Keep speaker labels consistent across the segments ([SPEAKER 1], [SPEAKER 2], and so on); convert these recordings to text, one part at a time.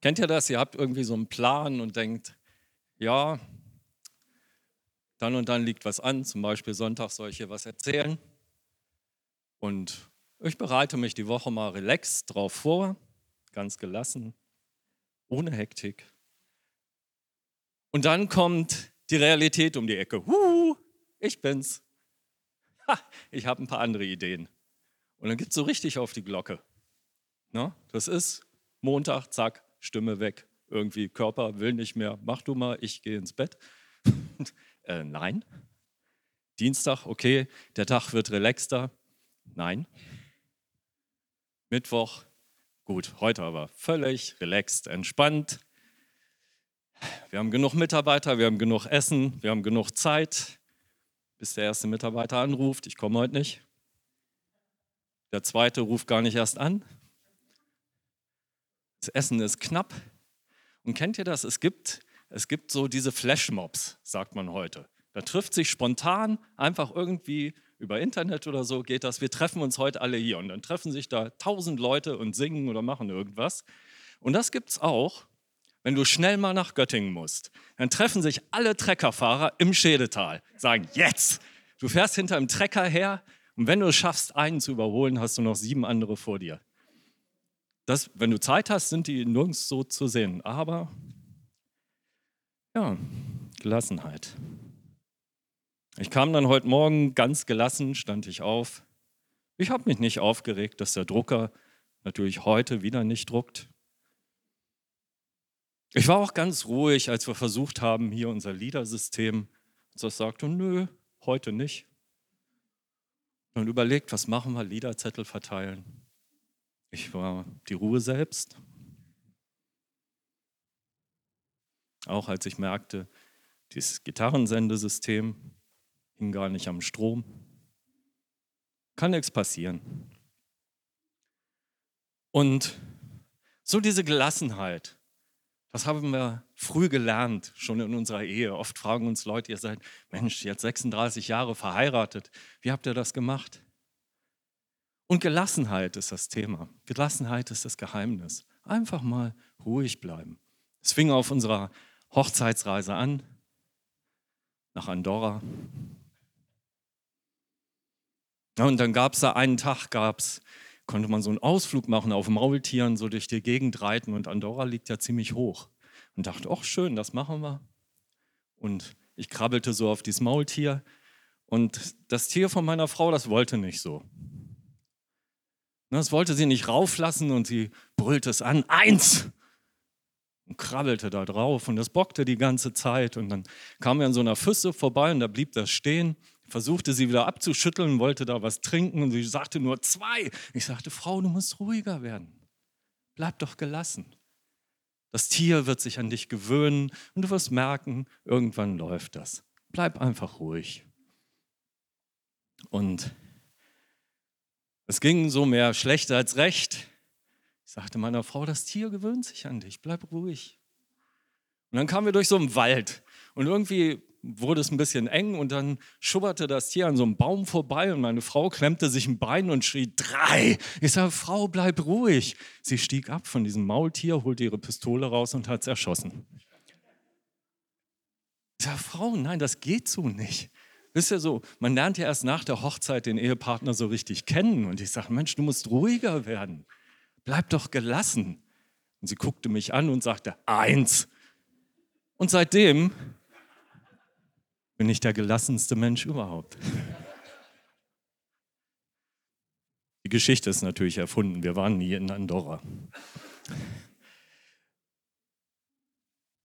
[SPEAKER 1] Kennt ihr das? Ihr habt irgendwie so einen Plan und denkt, ja, dann und dann liegt was an, zum Beispiel Sonntag soll ich hier was erzählen. Und ich bereite mich die Woche mal relaxed drauf vor, ganz gelassen, ohne Hektik. Und dann kommt die Realität um die Ecke. Huhu, ich bin's. Ha, ich habe ein paar andere Ideen. Und dann gibt es so richtig auf die Glocke. Na, das ist Montag, zack, Stimme weg. Irgendwie Körper will nicht mehr, mach du mal, ich gehe ins Bett. äh, nein. Dienstag, okay, der Tag wird relaxter. Nein. Mittwoch, gut, heute aber völlig relaxed, entspannt. Wir haben genug Mitarbeiter, wir haben genug Essen, wir haben genug Zeit, bis der erste Mitarbeiter anruft, ich komme heute nicht. Der zweite ruft gar nicht erst an. Das Essen ist knapp. Und kennt ihr das? Es gibt, es gibt so diese Flashmobs, sagt man heute. Da trifft sich spontan einfach irgendwie über Internet oder so geht das. Wir treffen uns heute alle hier und dann treffen sich da tausend Leute und singen oder machen irgendwas. Und das gibt es auch, wenn du schnell mal nach Göttingen musst. Dann treffen sich alle Treckerfahrer im Schädetal, sagen jetzt. Du fährst hinter dem Trecker her und wenn du es schaffst, einen zu überholen, hast du noch sieben andere vor dir. Das, wenn du Zeit hast, sind die nirgends so zu sehen. Aber ja, Gelassenheit. Ich kam dann heute Morgen ganz gelassen, stand ich auf. Ich habe mich nicht aufgeregt, dass der Drucker natürlich heute wieder nicht druckt. Ich war auch ganz ruhig, als wir versucht haben, hier unser Liedersystem, das sagte, nö, heute nicht. Und überlegt, was machen wir, Liederzettel verteilen. Ich war die Ruhe selbst. Auch als ich merkte, dieses Gitarrensendesystem hing gar nicht am Strom. Kann nichts passieren. Und so diese Gelassenheit, das haben wir früh gelernt, schon in unserer Ehe. Oft fragen uns Leute, ihr seid, Mensch, jetzt 36 Jahre verheiratet. Wie habt ihr das gemacht? Und Gelassenheit ist das Thema. Gelassenheit ist das Geheimnis. Einfach mal ruhig bleiben. Es fing auf unserer Hochzeitsreise an, nach Andorra. und dann gab es da einen Tag, gab's, konnte man so einen Ausflug machen auf Maultieren, so durch die Gegend reiten. Und Andorra liegt ja ziemlich hoch. Und dachte, ach schön, das machen wir. Und ich krabbelte so auf dieses Maultier. Und das Tier von meiner Frau, das wollte nicht so. Das wollte sie nicht rauflassen und sie brüllte es an, eins! Und krabbelte da drauf und das bockte die ganze Zeit. Und dann kam er an so einer Füsse vorbei und da blieb das stehen, versuchte sie wieder abzuschütteln, wollte da was trinken und sie sagte nur zwei. Ich sagte, Frau, du musst ruhiger werden. Bleib doch gelassen. Das Tier wird sich an dich gewöhnen und du wirst merken, irgendwann läuft das. Bleib einfach ruhig. Und es ging so mehr schlecht als recht. Ich sagte meiner Frau, das Tier gewöhnt sich an dich, bleib ruhig. Und dann kamen wir durch so einen Wald und irgendwie wurde es ein bisschen eng und dann schubberte das Tier an so einem Baum vorbei und meine Frau klemmte sich ein Bein und schrie, drei. Ich sage, Frau, bleib ruhig. Sie stieg ab von diesem Maultier, holte ihre Pistole raus und hat es erschossen. Ich sage, Frau, nein, das geht so nicht. Ist ja so, man lernt ja erst nach der Hochzeit den Ehepartner so richtig kennen. Und ich sage, Mensch, du musst ruhiger werden. Bleib doch gelassen. Und sie guckte mich an und sagte, eins. Und seitdem bin ich der gelassenste Mensch überhaupt. Die Geschichte ist natürlich erfunden. Wir waren nie in Andorra.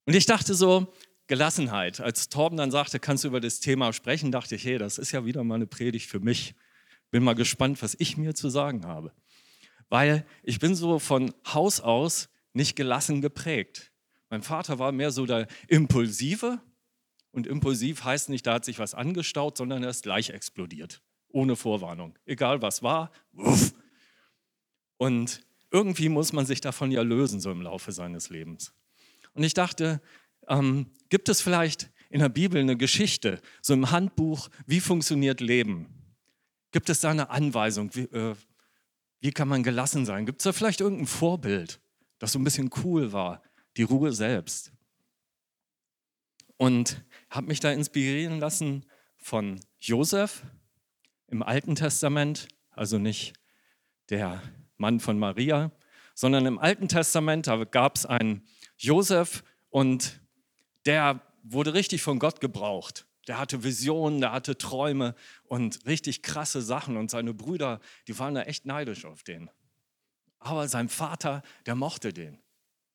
[SPEAKER 1] Und ich dachte so, Gelassenheit. Als Torben dann sagte, kannst du über das Thema sprechen, dachte ich, hey, das ist ja wieder mal eine Predigt für mich. Bin mal gespannt, was ich mir zu sagen habe. Weil ich bin so von Haus aus nicht gelassen geprägt. Mein Vater war mehr so der Impulsive. Und impulsiv heißt nicht, da hat sich was angestaut, sondern er ist gleich explodiert. Ohne Vorwarnung. Egal was war, wuff. Und irgendwie muss man sich davon ja lösen, so im Laufe seines Lebens. Und ich dachte, ähm, gibt es vielleicht in der Bibel eine Geschichte, so im Handbuch, wie funktioniert Leben? Gibt es da eine Anweisung, wie, äh, wie kann man gelassen sein? Gibt es da vielleicht irgendein Vorbild, das so ein bisschen cool war, die Ruhe selbst. Und habe mich da inspirieren lassen von Josef im Alten Testament, also nicht der Mann von Maria, sondern im Alten Testament, da gab es einen Josef und der wurde richtig von Gott gebraucht. Der hatte Visionen, der hatte Träume und richtig krasse Sachen und seine Brüder, die waren da echt neidisch auf den. Aber sein Vater, der mochte den.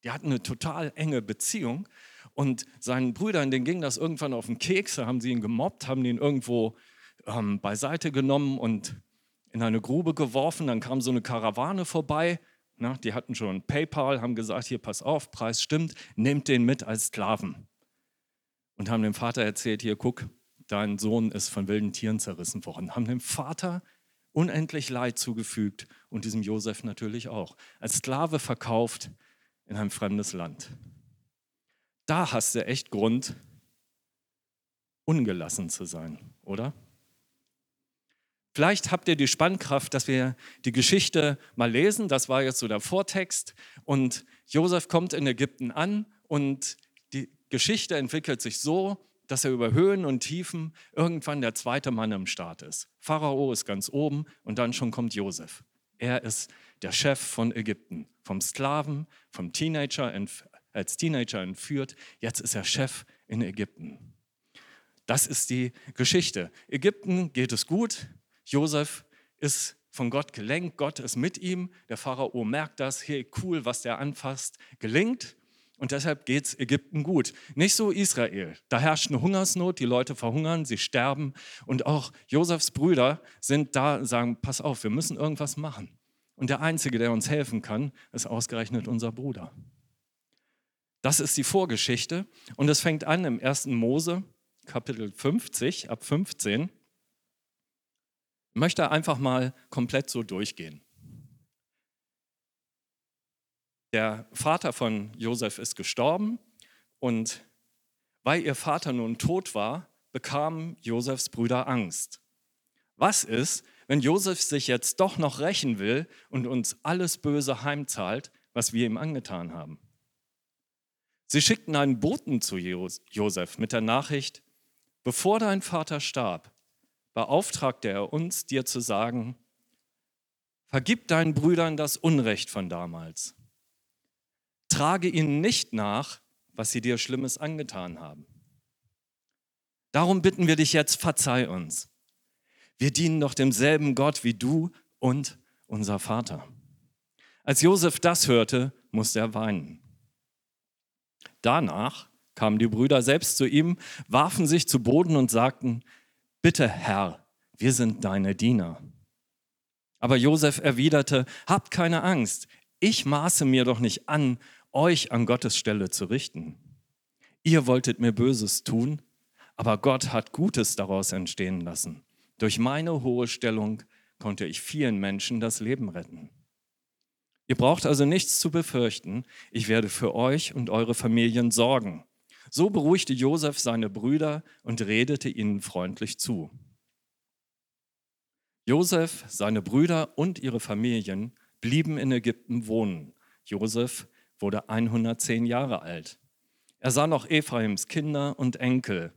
[SPEAKER 1] Die hatten eine total enge Beziehung und seinen Brüdern, denen ging das irgendwann auf den Keks, da haben sie ihn gemobbt, haben ihn irgendwo ähm, beiseite genommen und in eine Grube geworfen. Dann kam so eine Karawane vorbei, na, die hatten schon PayPal, haben gesagt, hier pass auf, Preis stimmt, nehmt den mit als Sklaven. Und haben dem Vater erzählt, hier guck, dein Sohn ist von wilden Tieren zerrissen worden. Haben dem Vater unendlich Leid zugefügt und diesem Josef natürlich auch. Als Sklave verkauft in ein fremdes Land. Da hast du echt Grund, ungelassen zu sein, oder? Vielleicht habt ihr die Spannkraft, dass wir die Geschichte mal lesen. Das war jetzt so der Vortext. Und Josef kommt in Ägypten an und Geschichte entwickelt sich so, dass er über Höhen und Tiefen irgendwann der zweite Mann im Staat ist. Pharao ist ganz oben und dann schon kommt Josef. Er ist der Chef von Ägypten, vom Sklaven, vom Teenager als Teenager entführt. Jetzt ist er Chef in Ägypten. Das ist die Geschichte. Ägypten geht es gut. Josef ist von Gott gelenkt. Gott ist mit ihm. Der Pharao merkt das. Hey, cool, was der anfasst, gelingt. Und deshalb geht es Ägypten gut. Nicht so Israel. Da herrscht eine Hungersnot, die Leute verhungern, sie sterben. Und auch Josefs Brüder sind da und sagen, pass auf, wir müssen irgendwas machen. Und der Einzige, der uns helfen kann, ist ausgerechnet unser Bruder. Das ist die Vorgeschichte. Und es fängt an im 1. Mose, Kapitel 50, ab 15. Ich möchte einfach mal komplett so durchgehen. Der Vater von Josef ist gestorben und weil ihr Vater nun tot war, bekamen Josefs Brüder Angst. Was ist, wenn Josef sich jetzt doch noch rächen will und uns alles Böse heimzahlt, was wir ihm angetan haben? Sie schickten einen Boten zu Josef mit der Nachricht, bevor dein Vater starb, beauftragte er uns, dir zu sagen, vergib deinen Brüdern das Unrecht von damals trage ihnen nicht nach, was sie dir Schlimmes angetan haben. Darum bitten wir dich jetzt, verzeih uns. Wir dienen doch demselben Gott wie du und unser Vater. Als Josef das hörte, musste er weinen. Danach kamen die Brüder selbst zu ihm, warfen sich zu Boden und sagten, Bitte, Herr, wir sind deine Diener. Aber Josef erwiderte, Habt keine Angst, ich maße mir doch nicht an, euch an Gottes Stelle zu richten. Ihr wolltet mir Böses tun, aber Gott hat Gutes daraus entstehen lassen. Durch meine hohe Stellung konnte ich vielen Menschen das Leben retten. Ihr braucht also nichts zu befürchten. Ich werde für euch und eure Familien sorgen. So beruhigte Josef seine Brüder und redete ihnen freundlich zu. Josef, seine Brüder und ihre Familien blieben in Ägypten wohnen. Josef wurde 110 Jahre alt. Er sah noch Ephraims Kinder und Enkel.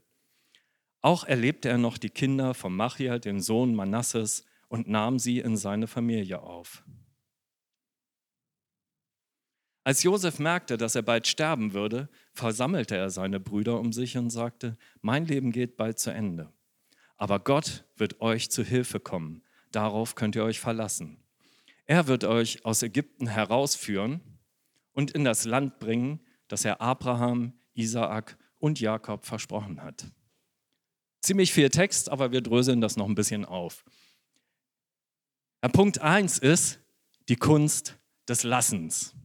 [SPEAKER 1] Auch erlebte er noch die Kinder von Machia, dem Sohn Manasses, und nahm sie in seine Familie auf. Als Josef merkte, dass er bald sterben würde, versammelte er seine Brüder um sich und sagte, mein Leben geht bald zu Ende. Aber Gott wird euch zu Hilfe kommen. Darauf könnt ihr euch verlassen. Er wird euch aus Ägypten herausführen und in das Land bringen, das er Abraham, Isaak und Jakob versprochen hat. Ziemlich viel Text, aber wir dröseln das noch ein bisschen auf. Ja, Punkt 1 ist die Kunst des Lassens.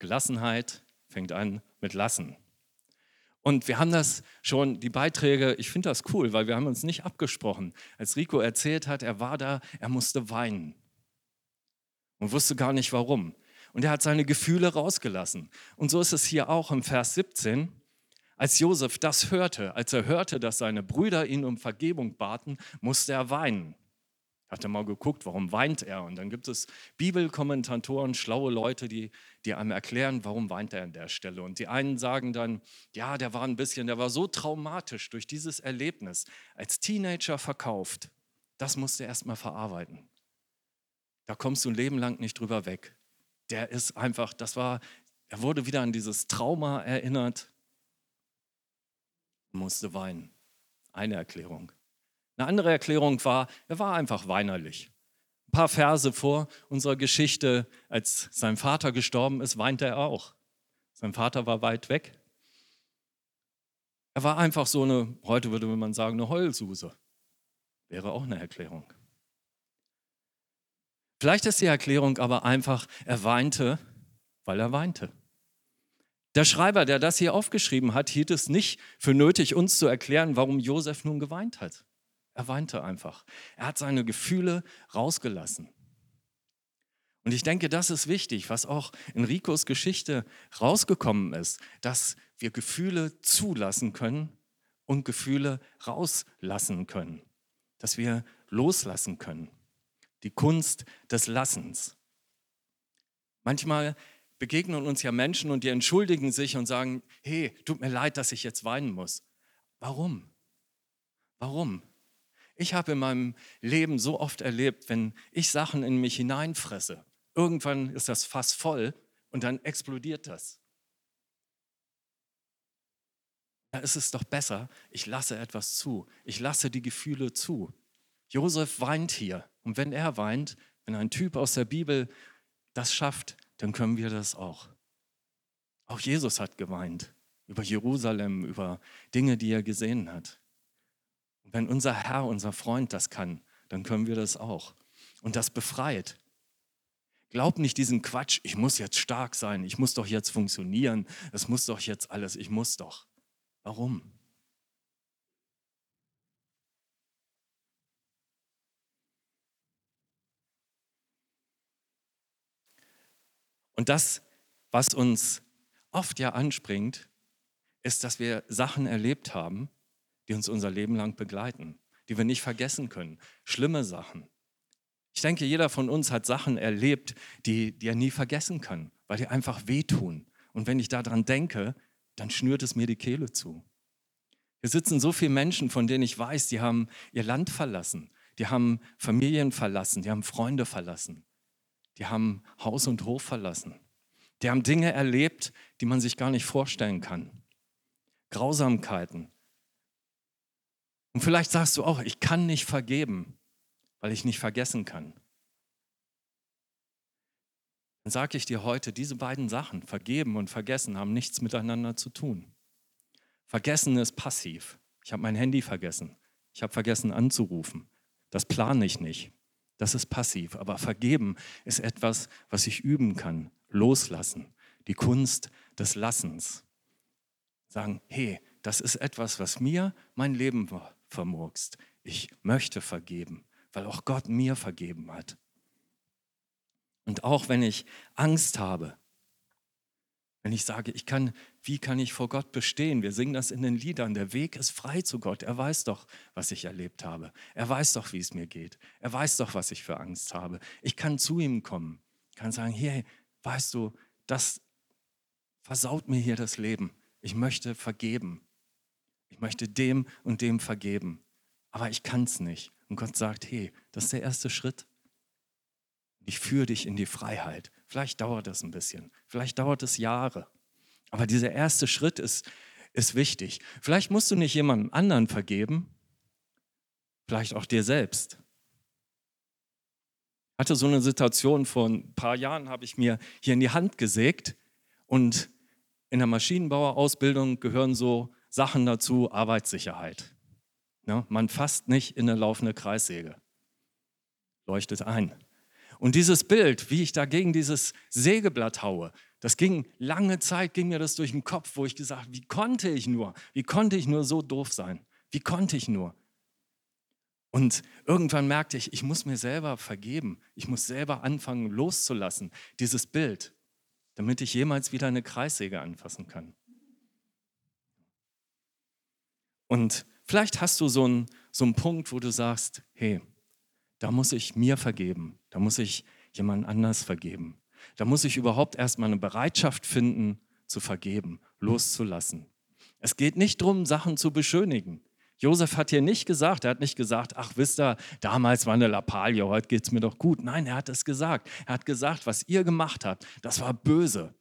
[SPEAKER 1] Gelassenheit fängt an mit Lassen. Und wir haben das schon, die Beiträge, ich finde das cool, weil wir haben uns nicht abgesprochen. Als Rico erzählt hat, er war da, er musste weinen und wusste gar nicht warum und er hat seine Gefühle rausgelassen. Und so ist es hier auch im Vers 17. Als Josef das hörte, als er hörte, dass seine Brüder ihn um Vergebung baten, musste er weinen. Hat er mal geguckt, warum weint er? Und dann gibt es Bibelkommentatoren, schlaue Leute, die, die einem erklären, warum weint er an der Stelle. Und die einen sagen dann, ja, der war ein bisschen, der war so traumatisch durch dieses Erlebnis, als Teenager verkauft. Das musste er erstmal verarbeiten. Da kommst du ein Leben lang nicht drüber weg. Der ist einfach, das war, er wurde wieder an dieses Trauma erinnert, musste weinen. Eine Erklärung. Eine andere Erklärung war, er war einfach weinerlich. Ein paar Verse vor unserer Geschichte, als sein Vater gestorben ist, weinte er auch. Sein Vater war weit weg. Er war einfach so eine, heute würde man sagen, eine Heulsuse. Wäre auch eine Erklärung. Vielleicht ist die Erklärung aber einfach, er weinte, weil er weinte. Der Schreiber, der das hier aufgeschrieben hat, hielt es nicht für nötig, uns zu erklären, warum Josef nun geweint hat. Er weinte einfach. Er hat seine Gefühle rausgelassen. Und ich denke, das ist wichtig, was auch in Ricos Geschichte rausgekommen ist, dass wir Gefühle zulassen können und Gefühle rauslassen können, dass wir loslassen können. Die Kunst des Lassens. Manchmal begegnen uns ja Menschen und die entschuldigen sich und sagen, hey, tut mir leid, dass ich jetzt weinen muss. Warum? Warum? Ich habe in meinem Leben so oft erlebt, wenn ich Sachen in mich hineinfresse, irgendwann ist das Fass voll und dann explodiert das. Da ist es doch besser, ich lasse etwas zu. Ich lasse die Gefühle zu. Josef weint hier. Und wenn er weint, wenn ein Typ aus der Bibel das schafft, dann können wir das auch. Auch Jesus hat geweint über Jerusalem, über Dinge, die er gesehen hat. Wenn unser Herr, unser Freund das kann, dann können wir das auch. Und das befreit. Glaub nicht diesen Quatsch, ich muss jetzt stark sein, ich muss doch jetzt funktionieren, es muss doch jetzt alles, ich muss doch. Warum? Und das, was uns oft ja anspringt, ist, dass wir Sachen erlebt haben, die uns unser Leben lang begleiten, die wir nicht vergessen können. Schlimme Sachen. Ich denke, jeder von uns hat Sachen erlebt, die, die er nie vergessen kann, weil die einfach wehtun. Und wenn ich daran denke, dann schnürt es mir die Kehle zu. Hier sitzen so viele Menschen, von denen ich weiß, die haben ihr Land verlassen, die haben Familien verlassen, die haben Freunde verlassen, die haben Haus und Hof verlassen. Die haben Dinge erlebt, die man sich gar nicht vorstellen kann. Grausamkeiten, und vielleicht sagst du auch, ich kann nicht vergeben, weil ich nicht vergessen kann. Dann sage ich dir heute, diese beiden Sachen, vergeben und vergessen, haben nichts miteinander zu tun. Vergessen ist passiv. Ich habe mein Handy vergessen. Ich habe vergessen anzurufen. Das plane ich nicht. Das ist passiv. Aber vergeben ist etwas, was ich üben kann. Loslassen. Die Kunst des Lassens. Sagen, hey, das ist etwas, was mir mein Leben vermurkst. Ich möchte vergeben, weil auch Gott mir vergeben hat. Und auch wenn ich Angst habe, wenn ich sage, ich kann, wie kann ich vor Gott bestehen? Wir singen das in den Liedern. Der Weg ist frei zu Gott. Er weiß doch, was ich erlebt habe. Er weiß doch, wie es mir geht. Er weiß doch, was ich für Angst habe. Ich kann zu ihm kommen. Ich kann sagen, hier, weißt du, das versaut mir hier das Leben. Ich möchte vergeben. Ich möchte dem und dem vergeben, aber ich kann es nicht. Und Gott sagt, hey, das ist der erste Schritt. Ich führe dich in die Freiheit. Vielleicht dauert das ein bisschen, vielleicht dauert es Jahre. Aber dieser erste Schritt ist, ist wichtig. Vielleicht musst du nicht jemandem anderen vergeben, vielleicht auch dir selbst. Ich hatte so eine Situation vor ein paar Jahren, habe ich mir hier in die Hand gesägt und in der Maschinenbauerausbildung gehören so Sachen dazu, Arbeitssicherheit. Ja, man fasst nicht in eine laufende Kreissäge. Leuchtet ein. Und dieses Bild, wie ich da gegen dieses Sägeblatt haue, das ging lange Zeit, ging mir das durch den Kopf, wo ich gesagt, wie konnte ich nur, wie konnte ich nur so doof sein? Wie konnte ich nur? Und irgendwann merkte ich, ich muss mir selber vergeben. Ich muss selber anfangen loszulassen, dieses Bild, damit ich jemals wieder eine Kreissäge anfassen kann. Und vielleicht hast du so einen, so einen Punkt, wo du sagst, hey, da muss ich mir vergeben, da muss ich jemand anders vergeben. Da muss ich überhaupt erstmal eine Bereitschaft finden, zu vergeben, loszulassen. Es geht nicht darum, Sachen zu beschönigen. Josef hat hier nicht gesagt, er hat nicht gesagt, ach wisst ihr, damals war eine Lappalie, heute geht es mir doch gut. Nein, er hat es gesagt. Er hat gesagt, was ihr gemacht habt, das war böse.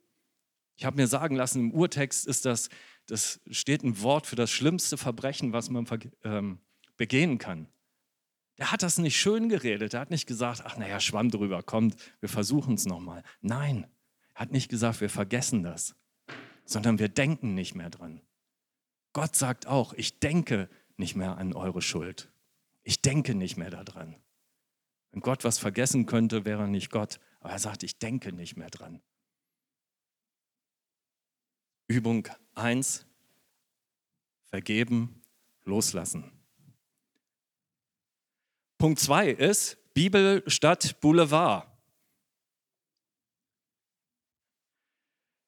[SPEAKER 1] Ich habe mir sagen lassen, im Urtext ist das, das steht ein Wort für das schlimmste Verbrechen, was man ähm, begehen kann. Der hat das nicht schön geredet. Er hat nicht gesagt, ach naja, Schwamm drüber, kommt, wir versuchen es nochmal. Nein, er hat nicht gesagt, wir vergessen das, sondern wir denken nicht mehr dran. Gott sagt auch, ich denke nicht mehr an eure Schuld. Ich denke nicht mehr daran. Wenn Gott was vergessen könnte, wäre er nicht Gott. Aber er sagt, ich denke nicht mehr dran. Übung 1, vergeben, loslassen. Punkt 2 ist Bibel statt Boulevard.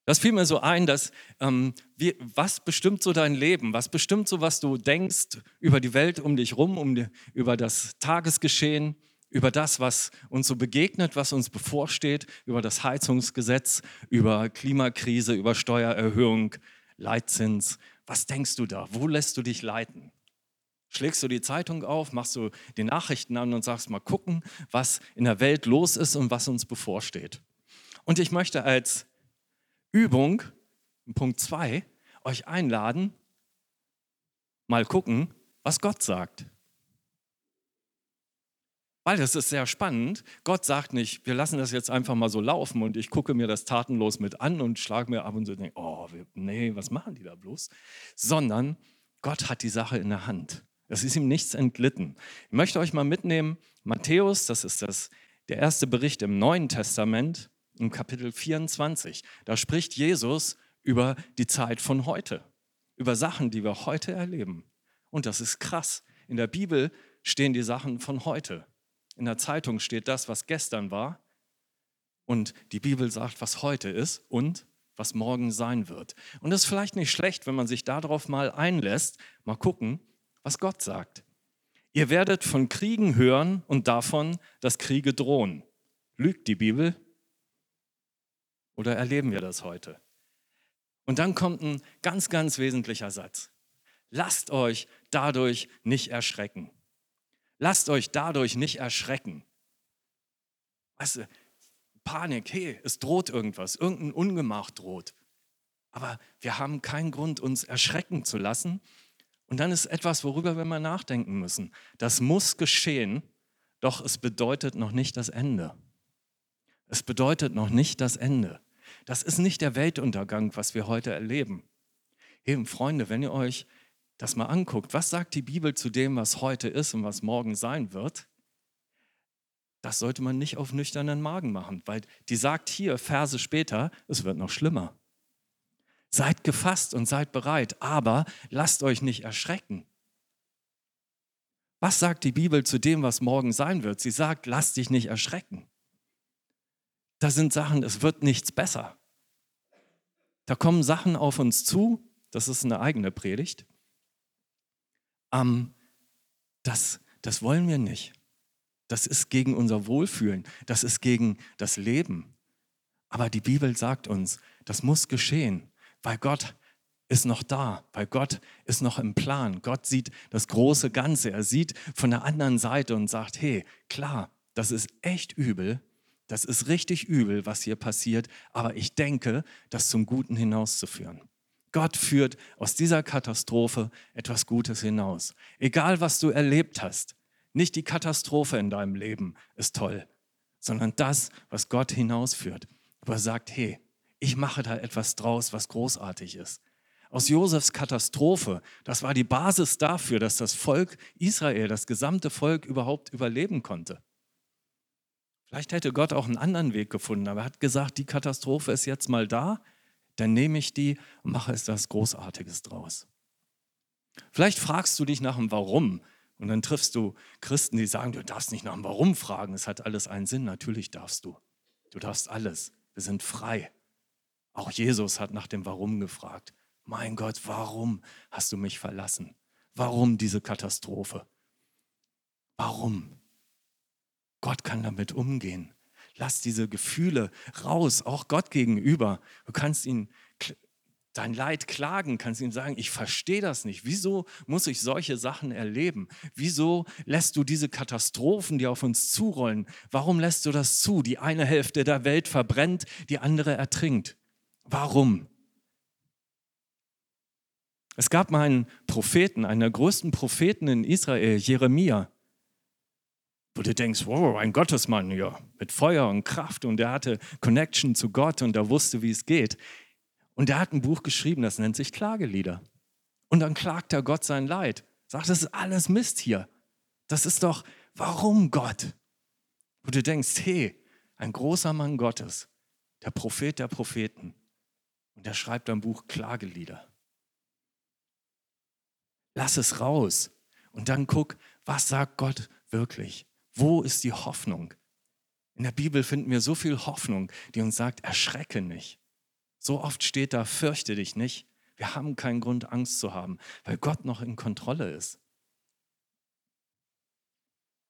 [SPEAKER 1] Das fiel mir so ein, dass ähm, wie, was bestimmt so dein Leben? Was bestimmt so, was du denkst über die Welt um dich rum, um die, über das Tagesgeschehen, über das, was uns so begegnet, was uns bevorsteht, über das Heizungsgesetz, über Klimakrise, über Steuererhöhung, Leitzins. Was denkst du da? Wo lässt du dich leiten? Schlägst du die Zeitung auf, machst du die Nachrichten an und sagst mal gucken, was in der Welt los ist und was uns bevorsteht. Und ich möchte als Übung, Punkt 2, euch einladen, mal gucken, was Gott sagt. Weil das ist sehr spannend. Gott sagt nicht, wir lassen das jetzt einfach mal so laufen und ich gucke mir das tatenlos mit an und schlage mir ab und zu denke, oh, nee, was machen die da bloß? Sondern Gott hat die Sache in der Hand. Es ist ihm nichts entglitten. Ich möchte euch mal mitnehmen, Matthäus, das ist das, der erste Bericht im Neuen Testament, im Kapitel 24. Da spricht Jesus über die Zeit von heute, über Sachen, die wir heute erleben. Und das ist krass. In der Bibel stehen die Sachen von heute. In der Zeitung steht das, was gestern war. Und die Bibel sagt, was heute ist und was morgen sein wird. Und es ist vielleicht nicht schlecht, wenn man sich darauf mal einlässt, mal gucken, was Gott sagt. Ihr werdet von Kriegen hören und davon, dass Kriege drohen. Lügt die Bibel? Oder erleben wir das heute? Und dann kommt ein ganz, ganz wesentlicher Satz. Lasst euch dadurch nicht erschrecken. Lasst euch dadurch nicht erschrecken. Weißt du, Panik, hey, es droht irgendwas, irgendein Ungemach droht. Aber wir haben keinen Grund, uns erschrecken zu lassen. Und dann ist etwas, worüber wir mal nachdenken müssen. Das muss geschehen, doch es bedeutet noch nicht das Ende. Es bedeutet noch nicht das Ende. Das ist nicht der Weltuntergang, was wir heute erleben. Eben, Freunde, wenn ihr euch das mal anguckt, was sagt die Bibel zu dem, was heute ist und was morgen sein wird? Das sollte man nicht auf nüchternen Magen machen, weil die sagt hier, Verse später, es wird noch schlimmer. Seid gefasst und seid bereit, aber lasst euch nicht erschrecken. Was sagt die Bibel zu dem, was morgen sein wird? Sie sagt, lasst dich nicht erschrecken. Da sind Sachen, es wird nichts besser. Da kommen Sachen auf uns zu, das ist eine eigene Predigt. Ähm, das, das wollen wir nicht. Das ist gegen unser Wohlfühlen, das ist gegen das Leben. Aber die Bibel sagt uns, das muss geschehen, weil Gott ist noch da, weil Gott ist noch im Plan. Gott sieht das große Ganze. Er sieht von der anderen Seite und sagt, hey, klar, das ist echt übel, das ist richtig übel, was hier passiert, aber ich denke, das zum Guten hinauszuführen. Gott führt aus dieser Katastrophe etwas Gutes hinaus. Egal, was du erlebt hast, nicht die Katastrophe in deinem Leben ist toll, sondern das, was Gott hinausführt. Wo er sagt, hey, ich mache da etwas draus, was großartig ist. Aus Josefs Katastrophe, das war die Basis dafür, dass das Volk Israel, das gesamte Volk überhaupt überleben konnte. Vielleicht hätte Gott auch einen anderen Weg gefunden, aber er hat gesagt, die Katastrophe ist jetzt mal da, dann nehme ich die und mache es das Großartiges draus. Vielleicht fragst du dich nach dem Warum und dann triffst du Christen, die sagen, du darfst nicht nach dem Warum fragen, es hat alles einen Sinn. Natürlich darfst du. Du darfst alles. Wir sind frei. Auch Jesus hat nach dem Warum gefragt. Mein Gott, warum hast du mich verlassen? Warum diese Katastrophe? Warum? Gott kann damit umgehen. Lass diese Gefühle raus, auch Gott gegenüber. Du kannst ihn dein Leid klagen, kannst ihm sagen, ich verstehe das nicht. Wieso muss ich solche Sachen erleben? Wieso lässt du diese Katastrophen, die auf uns zurollen, warum lässt du das zu? Die eine Hälfte der Welt verbrennt, die andere ertrinkt. Warum? Es gab mal einen Propheten, einen der größten Propheten in Israel, Jeremia, wo du denkst, wow, ein Gottesmann, ja, mit Feuer und Kraft und der hatte Connection zu Gott und der wusste, wie es geht. Und der hat ein Buch geschrieben, das nennt sich Klagelieder. Und dann klagt er Gott sein Leid. Sagt, das ist alles Mist hier. Das ist doch, warum Gott? Wo du denkst, hey, ein großer Mann Gottes, der Prophet der Propheten. Und der schreibt ein Buch Klagelieder. Lass es raus. Und dann guck, was sagt Gott wirklich? Wo ist die Hoffnung? In der Bibel finden wir so viel Hoffnung, die uns sagt, erschrecke nicht. So oft steht da, fürchte dich nicht. Wir haben keinen Grund, Angst zu haben, weil Gott noch in Kontrolle ist.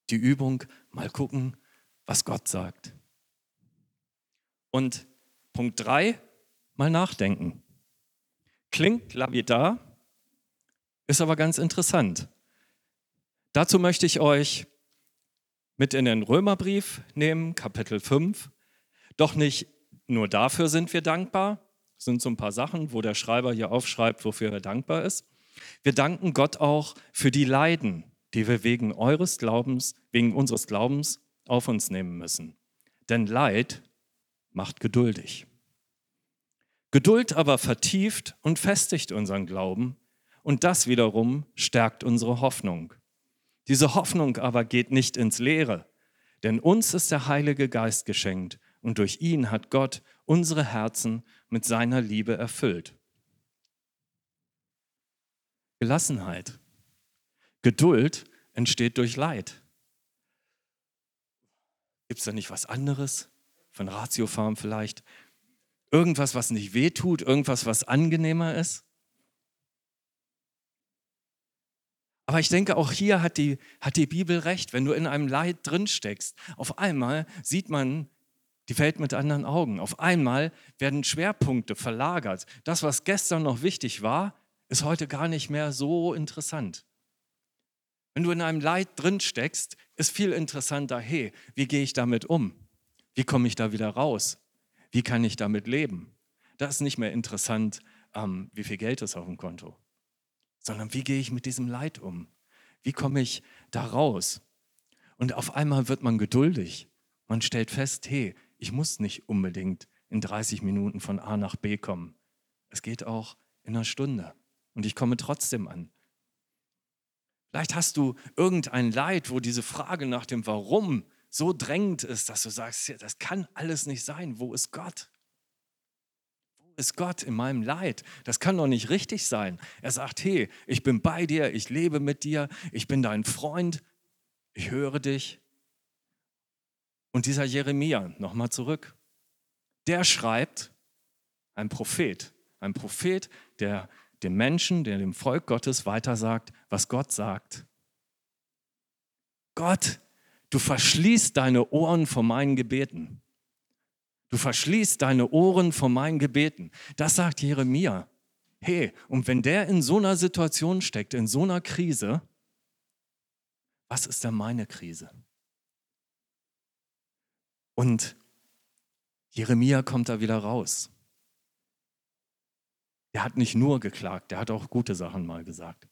[SPEAKER 1] Die Übung, mal gucken, was Gott sagt. Und Punkt 3, mal nachdenken. Klingt lapidar, ist aber ganz interessant. Dazu möchte ich euch mit in den Römerbrief nehmen, Kapitel 5. Doch nicht nur dafür sind wir dankbar. Sind so ein paar Sachen, wo der Schreiber hier aufschreibt, wofür er dankbar ist. Wir danken Gott auch für die Leiden, die wir wegen eures Glaubens, wegen unseres Glaubens auf uns nehmen müssen. Denn Leid macht geduldig. Geduld aber vertieft und festigt unseren Glauben und das wiederum stärkt unsere Hoffnung. Diese Hoffnung aber geht nicht ins Leere, denn uns ist der Heilige Geist geschenkt und durch ihn hat Gott unsere Herzen mit seiner Liebe erfüllt. Gelassenheit, Geduld entsteht durch Leid. Gibt es da nicht was anderes? Von Ratiofarm vielleicht? Irgendwas, was nicht wehtut, irgendwas, was angenehmer ist? Aber ich denke, auch hier hat die, hat die Bibel recht. Wenn du in einem Leid drinsteckst, auf einmal sieht man die Welt mit anderen Augen. Auf einmal werden Schwerpunkte verlagert. Das, was gestern noch wichtig war, ist heute gar nicht mehr so interessant. Wenn du in einem Leid drin steckst, ist viel interessanter, hey, wie gehe ich damit um? Wie komme ich da wieder raus? Wie kann ich damit leben? Das ist nicht mehr interessant, ähm, wie viel Geld ist auf dem Konto, sondern wie gehe ich mit diesem Leid um? Wie komme ich da raus? Und auf einmal wird man geduldig. Man stellt fest, hey, ich muss nicht unbedingt in 30 Minuten von A nach B kommen. Es geht auch in einer Stunde und ich komme trotzdem an. Vielleicht hast du irgendein Leid, wo diese Frage nach dem Warum so drängend ist, dass du sagst, das kann alles nicht sein. Wo ist Gott? Wo ist Gott in meinem Leid? Das kann doch nicht richtig sein. Er sagt, hey, ich bin bei dir, ich lebe mit dir, ich bin dein Freund, ich höre dich, und dieser Jeremia, nochmal zurück, der schreibt, ein Prophet, ein Prophet, der dem Menschen, der dem Volk Gottes weitersagt, was Gott sagt. Gott, du verschließt deine Ohren vor meinen Gebeten. Du verschließt deine Ohren vor meinen Gebeten. Das sagt Jeremia. Hey, und wenn der in so einer Situation steckt, in so einer Krise, was ist denn meine Krise? Und Jeremia kommt da wieder raus. Er hat nicht nur geklagt, der hat auch gute Sachen mal gesagt.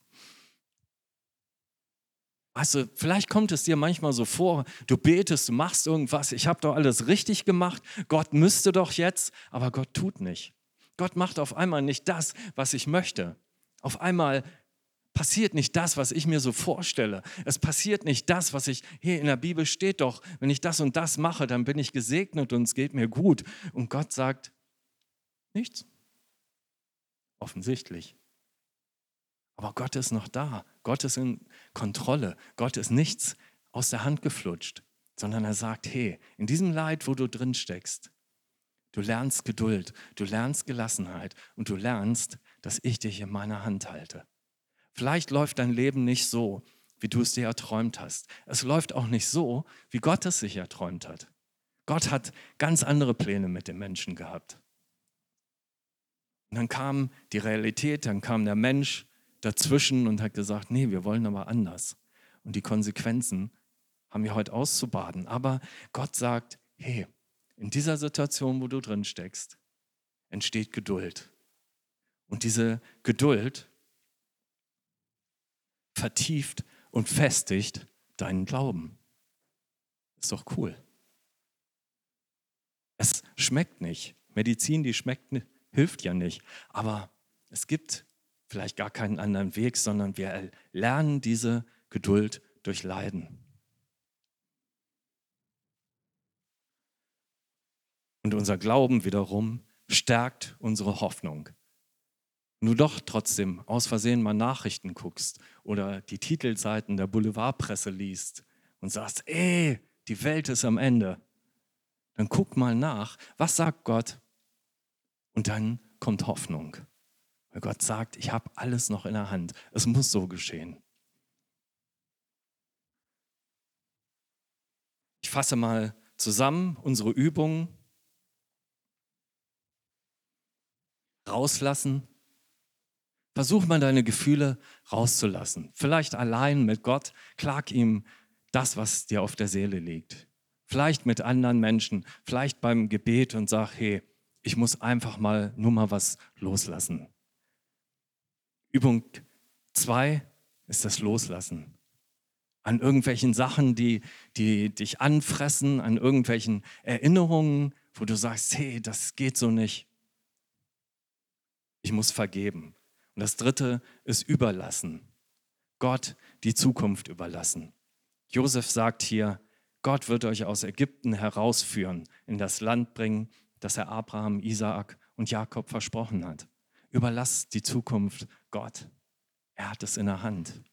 [SPEAKER 1] Also vielleicht kommt es dir manchmal so vor, du betest, du machst irgendwas, ich habe doch alles richtig gemacht, Gott müsste doch jetzt, aber Gott tut nicht. Gott macht auf einmal nicht das, was ich möchte. Auf einmal passiert nicht das, was ich mir so vorstelle. Es passiert nicht das, was ich, hier in der Bibel steht doch, wenn ich das und das mache, dann bin ich gesegnet und es geht mir gut. Und Gott sagt, nichts. Offensichtlich. Aber Gott ist noch da. Gott ist in Kontrolle. Gott ist nichts aus der Hand geflutscht, sondern er sagt, hey, in diesem Leid, wo du drin steckst, du lernst Geduld, du lernst Gelassenheit und du lernst, dass ich dich in meiner Hand halte. Vielleicht läuft dein Leben nicht so, wie du es dir erträumt hast. Es läuft auch nicht so, wie Gott es sich erträumt hat. Gott hat ganz andere Pläne mit dem Menschen gehabt. Und dann kam die Realität, dann kam der Mensch dazwischen und hat gesagt, nee, wir wollen aber anders. Und die Konsequenzen haben wir heute auszubaden. Aber Gott sagt, hey, in dieser Situation, wo du drin steckst, entsteht Geduld. Und diese Geduld vertieft und festigt deinen Glauben. Ist doch cool. Es schmeckt nicht. Medizin, die schmeckt, hilft ja nicht. Aber es gibt vielleicht gar keinen anderen Weg, sondern wir lernen diese Geduld durch Leiden. Und unser Glauben wiederum stärkt unsere Hoffnung. Du doch trotzdem aus Versehen mal Nachrichten guckst oder die Titelseiten der Boulevardpresse liest und sagst, ey, die Welt ist am Ende, dann guck mal nach, was sagt Gott? Und dann kommt Hoffnung. Weil Gott sagt, ich habe alles noch in der Hand. Es muss so geschehen. Ich fasse mal zusammen unsere Übungen. Rauslassen. Versuch mal deine Gefühle rauszulassen. Vielleicht allein mit Gott. Klag ihm das, was dir auf der Seele liegt. Vielleicht mit anderen Menschen. Vielleicht beim Gebet und sag, hey, ich muss einfach mal nur mal was loslassen. Übung zwei ist das Loslassen. An irgendwelchen Sachen, die, die dich anfressen, an irgendwelchen Erinnerungen, wo du sagst, hey, das geht so nicht. Ich muss vergeben. Und das dritte ist überlassen. Gott die Zukunft überlassen. Josef sagt hier, Gott wird euch aus Ägypten herausführen, in das Land bringen, das er Abraham, Isaak und Jakob versprochen hat. Überlass die Zukunft Gott. Er hat es in der Hand.